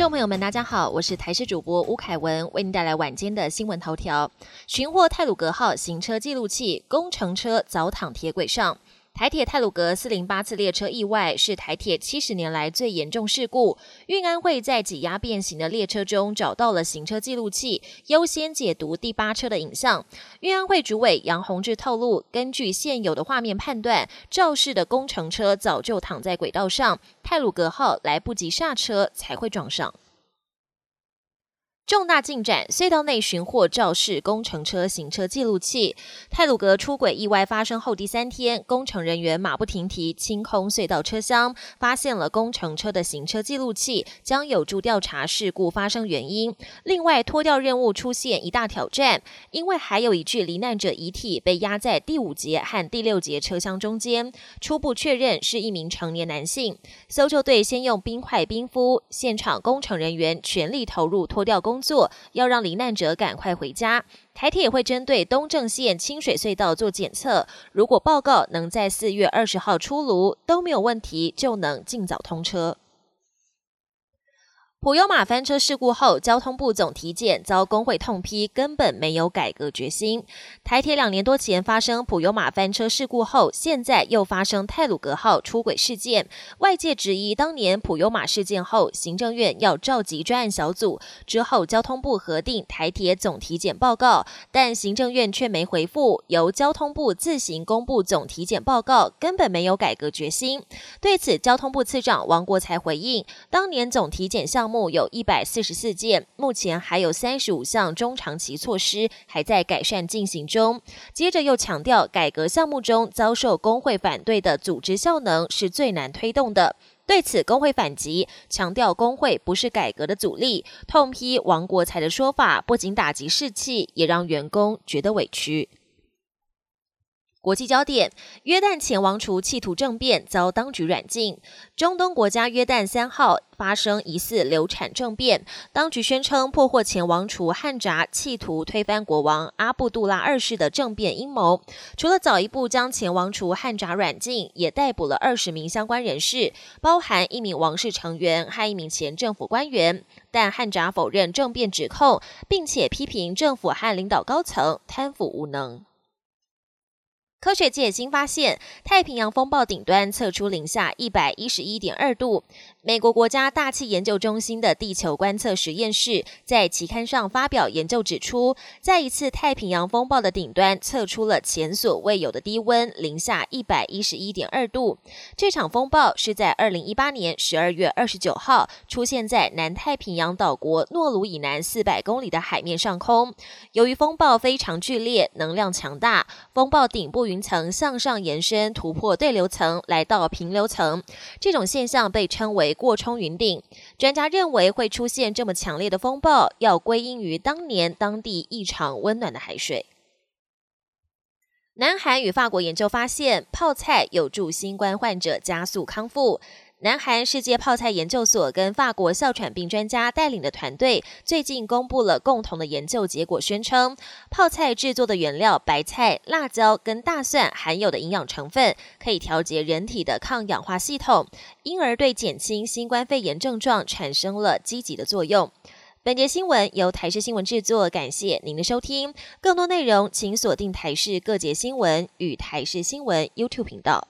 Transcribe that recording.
众朋友们，大家好，我是台视主播吴凯文，为您带来晚间的新闻头条。寻获泰鲁格号行车记录器，工程车早躺铁轨上。台铁泰鲁格四零八次列车意外是台铁七十年来最严重事故。运安会在挤压变形的列车中找到了行车记录器，优先解读第八车的影像。运安会主委杨宏志透露，根据现有的画面判断，肇事的工程车早就躺在轨道上，泰鲁格号来不及刹车才会撞上。重大进展！隧道内寻获肇事工程车行车记录器。泰鲁格出轨意外发生后第三天，工程人员马不停蹄清空隧道车厢，发现了工程车的行车记录器，将有助调查事故发生原因。另外，脱掉任务出现一大挑战，因为还有一具罹难者遗体被压在第五节和第六节车厢中间，初步确认是一名成年男性。搜救队先用冰块冰敷，现场工程人员全力投入脱掉工。作要让罹难者赶快回家。台铁也会针对东正线清水隧道做检测，如果报告能在四月二十号出炉都没有问题，就能尽早通车。普悠马翻车事故后，交通部总体检遭工会痛批，根本没有改革决心。台铁两年多前发生普悠马翻车事故后，现在又发生泰鲁格号出轨事件，外界质疑当年普悠马事件后，行政院要召集专案小组，之后交通部核定台铁总体检报告，但行政院却没回复，由交通部自行公布总体检报告，根本没有改革决心。对此，交通部次长王国才回应，当年总体检项。目有一百四十四件，目前还有三十五项中长期措施还在改善进行中。接着又强调，改革项目中遭受工会反对的组织效能是最难推动的。对此，工会反击，强调工会不是改革的阻力，痛批王国才的说法不仅打击士气，也让员工觉得委屈。国际焦点：约旦前王储企图政变遭当局软禁。中东国家约旦三号发生疑似流产政变，当局宣称破获前王储汉扎企图推翻国王阿布杜拉二世的政变阴谋。除了早一步将前王储汉扎软禁，也逮捕了二十名相关人士，包含一名王室成员和一名前政府官员。但汉扎否认政变指控，并且批评政府和领导高层贪腐无能。科学界新发现，太平洋风暴顶端测出零下一百一十一点二度。美国国家大气研究中心的地球观测实验室在期刊上发表研究，指出，在一次太平洋风暴的顶端测出了前所未有的低温，零下一百一十一点二度。这场风暴是在二零一八年十二月二十九号出现在南太平洋岛国诺鲁以南四百公里的海面上空。由于风暴非常剧烈，能量强大，风暴顶部。云层向上延伸，突破对流层，来到平流层。这种现象被称为过冲云顶。专家认为，会出现这么强烈的风暴，要归因于当年当地异常温暖的海水。南韩与法国研究发现，泡菜有助新冠患者加速康复。南韩世界泡菜研究所跟法国哮喘病专家带领的团队最近公布了共同的研究结果，宣称泡菜制作的原料白菜、辣椒跟大蒜含有的营养成分可以调节人体的抗氧化系统，因而对减轻新冠肺炎症状产生了积极的作用。本节新闻由台视新闻制作，感谢您的收听。更多内容请锁定台视各节新闻与台视新闻 YouTube 频道。